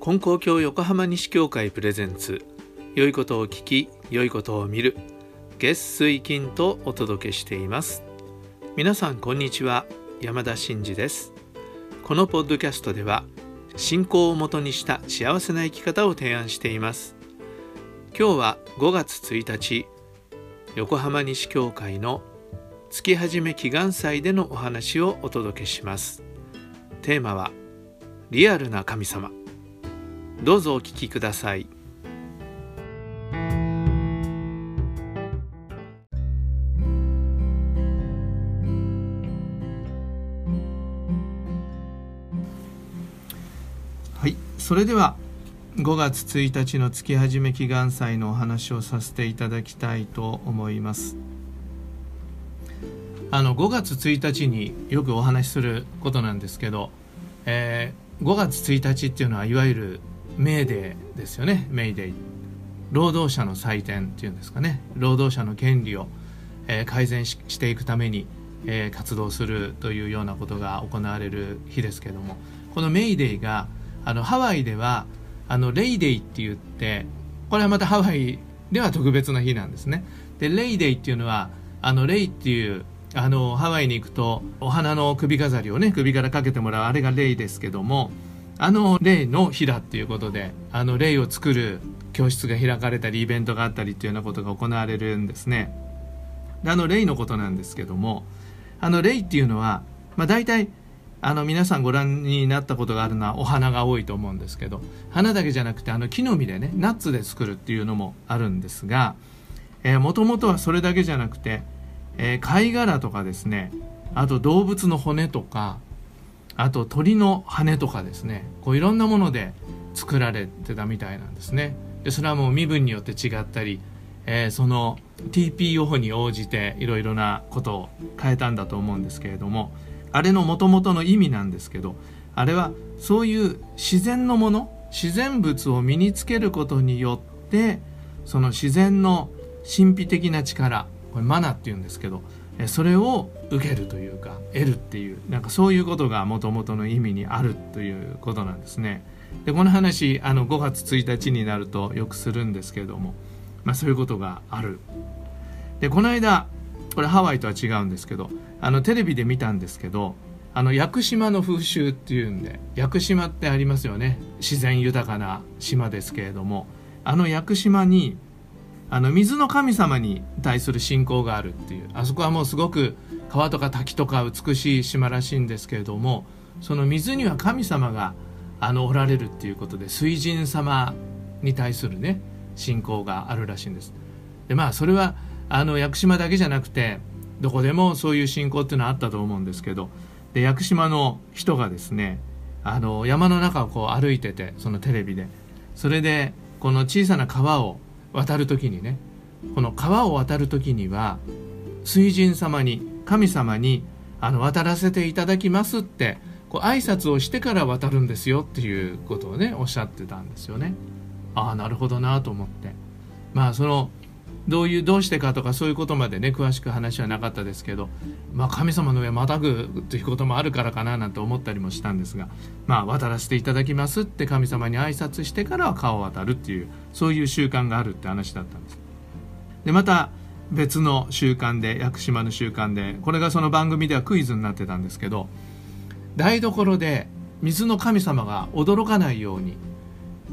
金光教横浜西教会プレゼンツ。良いことを聞き良いことを見る。月水金とお届けしています。皆さんこんにちは。山田真嗣です。このポッドキャストでは信仰をもとにした幸せな生き方を提案しています。今日は5月1日横浜西教会の月始め祈願祭でのお話をお届けします。テーマはリアルな神様。どうぞお聞きください。はい。それでは5月1日の月始め祈願祭のお話をさせていただきたいと思います。あの5月1日によくお話しすることなんですけど、えー、5月1日っていうのはいわゆるメーデーですよね。メイデイ。労働者の祭典っていうんですかね。労働者の権利を、えー、改善していくために、えー、活動するというようなことが行われる日ですけども。このメイデイがあのハワイではあのレイデイって言ってこれはまたハワイでは特別な日なんですね。でレイデイっていうのはあのレイっていうあのハワイに行くとお花の首飾りをね首からかけてもらうあれがレイですけどもあのレイの日だっていうことであのレイを作る教室が開かれたりイベントがあったりっていうようなことが行われるんですね。であのレイのことなんですけどもあのレイっていうのは、まあ、大体あの皆さんご覧になったことがあるのはお花が多いと思うんですけど花だけじゃなくてあの木の実でねナッツで作るっていうのもあるんですがもともとはそれだけじゃなくて、えー、貝殻とかですねあと動物の骨とかあと鳥の羽とかですねこういろんなもので作られてたみたいなんですね。でそれはもう身分によって違ったり、えー、その TPO に応じていろいろなことを変えたんだと思うんですけれどもあれのもともとの意味なんですけどあれはそういう自然のもの自然物を身につけることによってその自然の神秘的な力これマナっていうんですけどそれを受けるというか得るっていうなんかそういうことがもともとの意味にあるということなんですね。でこの話あの5月1日になるとよくするんですけれども、まあ、そういうことがある。でこの間これハワイとは違うんですけどあのテレビで見たんですけどあの屋久島の風習っていうんで屋久島ってありますよね自然豊かな島ですけれどもあの屋久島にあの水の神様に対する信仰があるっていうあそこはもうすごく川とか滝とか美しい島らしいんですけれどもその水には神様があのおられるっていうことで水神様に対するね信仰があるらしいんです。でまあそれはあの屋久島だけじゃなくてどこでもそういう信仰っていうのはあったと思うんですけどで屋久島の人がですねあの山の中をこう歩いててそのテレビで。それでこの小さな川を渡る時にねこの川を渡る時には水神様に神様にあの渡らせていただきますってこう挨拶をしてから渡るんですよっていうことをねおっしゃってたんですよね。ああなるほどなと思ってまあそのどういうどうしてかとかそういうことまでね詳しく話はなかったですけど、まあ、神様の上またぐということもあるからかななんて思ったりもしたんですが、まあ、渡らせていただきますって神様に挨拶してからは川を渡るっていうそういう習慣があるって話だったんです。でまた別の習慣で屋久島の習慣でこれがその番組ではクイズになってたんですけど台所で水の神様が驚かないように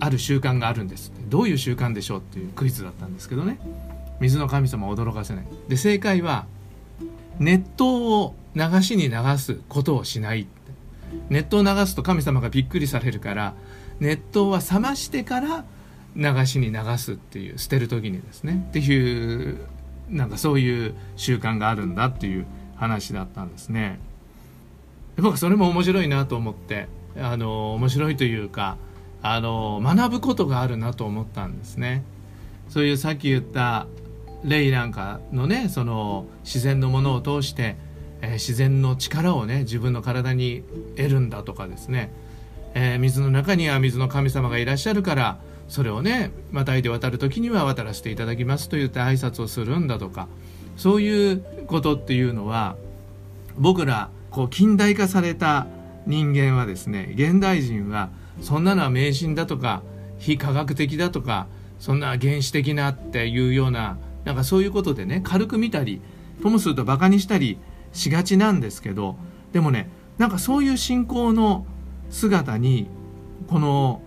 ある習慣があるんですどういう習慣でしょうっていうクイズだったんですけどね水の神様を驚かせない。で正解は熱湯を流しに流すことをしない。熱湯を流すと神様がびっくりされるから熱湯は冷ましてから流しに流すっていう捨てる時にですね。っていうなんかそういう習慣があるんだっていう話だったんですね。僕それも面白いなと思ってあの面白いというかあの学ぶことがあるなと思ったんですね。そういうさっき言ったレイなんかのねその自然のものを通して、えー、自然の力をね自分の体に得るんだとかですね、えー、水の中には水の神様がいらっしゃるからそれをねまたいで渡る時には渡らせていただきますと言って挨拶をするんだとかそういうことっていうのは僕らこう近代化された人間はですね現代人はそんなのは迷信だとか非科学的だとかそんな原始的なっていうようななんかそういうことでね軽く見たりともするとバカにしたりしがちなんですけどでもねなんかそういう信仰の姿にこの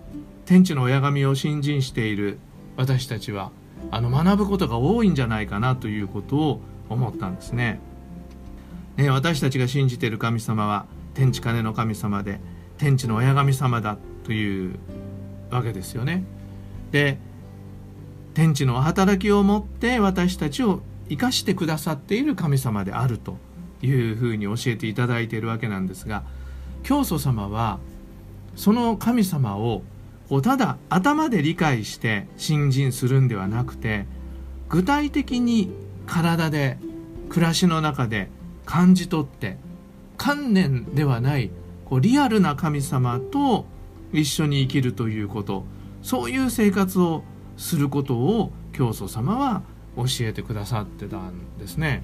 天地の親神を信心している私たちはあの学ぶことが多いんじゃないかなということを思ったんですね。ね私たちが信じている神様は天地金の神様で天地の親神様だというわけですよね。で天地の働きをもって私たちを生かしてくださっている神様であるというふうに教えていただいているわけなんですが教祖様はその神様をこうただ頭で理解して信心するんではなくて具体的に体で暮らしの中で感じ取って観念ではないこうリアルな神様と一緒に生きるということそういう生活をすることを教祖様は教えてくださってたんですね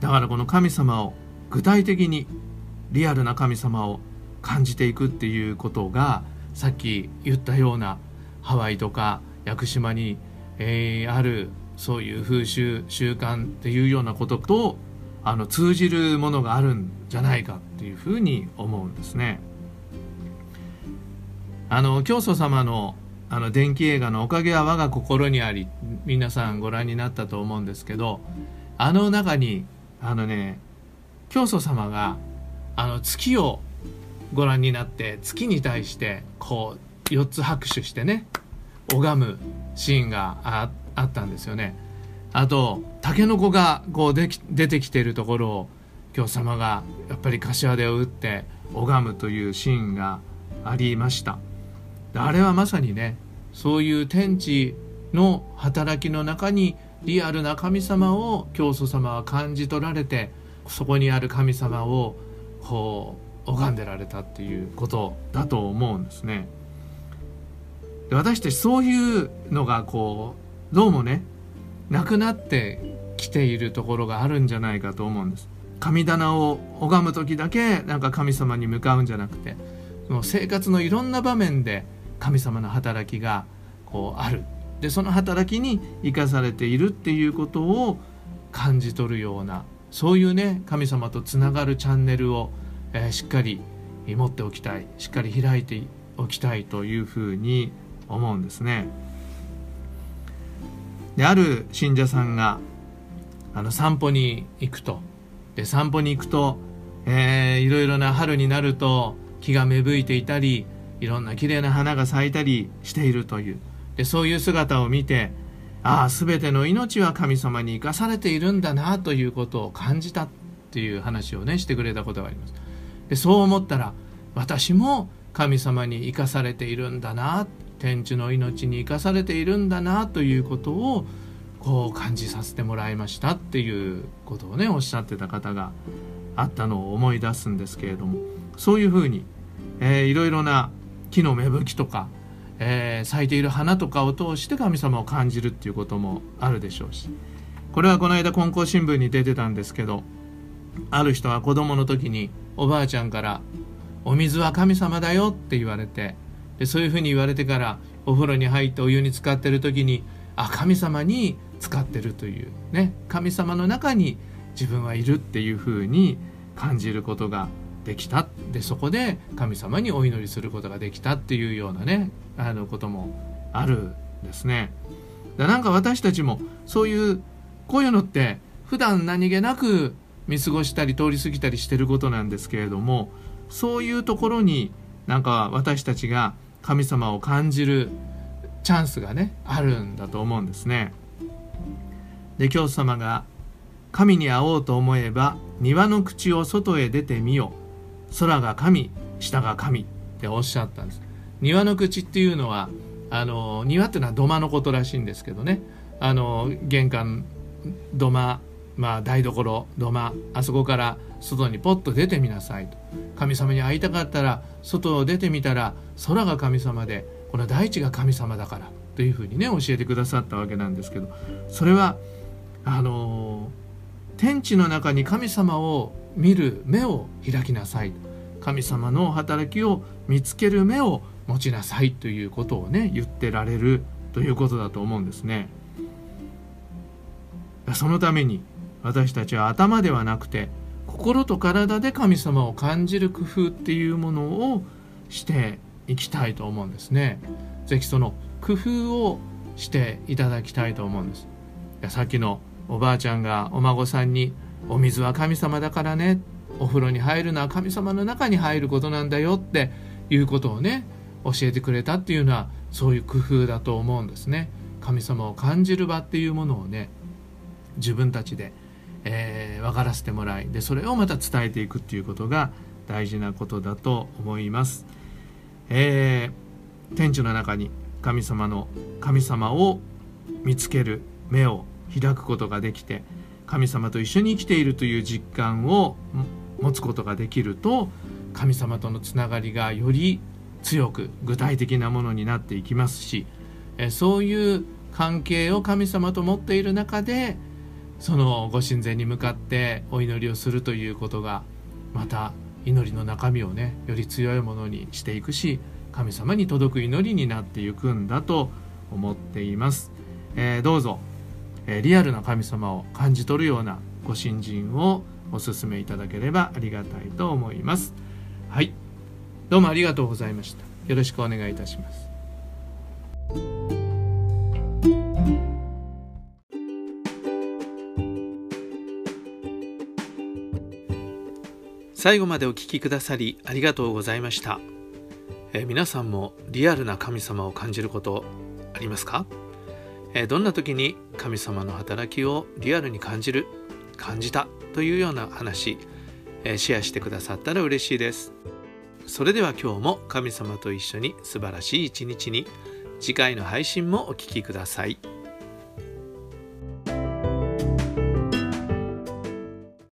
だからこの神様を具体的にリアルな神様を感じていくっていうことがさっき言ったようなハワイとか屋久島に、えー、あるそういう風習習慣っていうようなこととあの通じるものがあるんじゃないかっていうふうに思うんですね。あの教祖様のあの電気映画の「おかげは我が心にあり」皆さんご覧になったと思うんですけどあの中にあのね教祖様があの月をご覧になって月に対してこう4つ拍手してね拝むシーンがあったんですよね。あとタケノコがこうでき出てきてるところを教祖様がやっぱり柏手を打って拝むというシーンがありましたあれはまさにねそういう天地の働きの中にリアルな神様を教祖様は感じ取られてそこにある神様をこう拝んでられたっていうことだと思うんですね。で私たちそういうのがこうどうもねなくなってきているところがあるんじゃないかと思うんです神棚を拝む時だけなんか神様に向かうんじゃなくてその生活のいろんな場面で神様の働きがこうある。でその働きに生かされているっていうことを感じ取るようなそういうね神様とつながるチャンネルを、えー、しっかり持っておきたい。しっかり開いておきたいというふうに思うんですね。である信者さんがあの散歩に行くと。で散歩に行くと、えー、いろいろな春になると木が芽吹いていたりいろんな綺麗な花が咲いたりしているという。でそういう姿を見てああ全ての命は神様に生かされているんだなということを感じたっていう話をねしてくれたことがあります。でそう思ったら私も神様に生かされているんだな天地の命に生かされているんだなということをこう感じさせてもらいましたっていうことをねおっしゃってた方があったのを思い出すんですけれどもそういうふうに、えー、いろいろな木の芽吹きとか、えー、咲いている花とかを通して神様を感じるっていうこともあるでしょうし。これはこの間金光新聞に出てたんですけどある人は子供の時におばあちゃんから「お水は神様だよ」って言われてでそういうふうに言われてからお風呂に入ってお湯に浸かってる時にあ神様に使ってるというね神様の中に自分はいるっていうふうに感じることができたでそこで神様にお祈りすることができたっていうようなねあのこともあるんですね。だなんか私たちもそういうこういうのって普段何気なく見過ごしたり通り過ぎたりしてることなんですけれどもそういうところになんか私たちが神様を感じるチャンスがねあるんだと思うんですね。で教祖様が「神に会おうと思えば庭の口を外へ出てみよ空が神下が神」っておっしゃったんです。庭の口っていうのはあの庭っていうのは土間のことらしいんですけどね。あの玄関土間まあ台所土間あそこから外にポッと出てみなさいと。神様に会いたかったら外を出てみたら空が神様でこの大地が神様だからというふうにね教えてくださったわけなんですけど。それはあの天地の中に神様を見る目を開きなさい神様の働きを見つける目を持ちなさいということをね言ってられるということだと思うんですね。そのために私たちは頭ではなくて心と体で神様を感じる工夫っていうものをしていきたいと思うんですね。ぜひその工夫をしていただきたいと思うんです。さっきのおばあちゃんがお孫さんに「お水は神様だからね」お風呂に入るのは神様の中に入ることなんだよっていうことをね教えてくれたっていうのはそういう工夫だと思うんですね。神様を感じる場っていうものをね自分たちで、えー、分からせてもらいでそれをまた伝えていくっていうことが大事なことだと思います、えー、天地の中に神様の神様を見つける目を開くことができて神様と一緒に生きているという実感を持つことができると神様とのつながりがより強く具体的なものになっていきますしそういう関係を神様と持っている中でそのご神前に向かってお祈りをするということがまた祈りの中身をねより強いものにしていくし神様に届く祈りになっていくんだと思っています、えー、どうぞ、え、リアルな神様を感じ取るようなご信心をお勧めいただければありがたいと思います。はい。どうもありがとうございました。よろしくお願いいたします。最後までお聞きくださりありがとうございました、え皆さんもリアルな神様を感じることありますか、えどんな時に神様の働きをリアルに感じる感じたというような話、えシェアしてくださったら嬉しいですそれでは今日も神様と一緒に素晴らしい一日に次回の配信もお聴きください。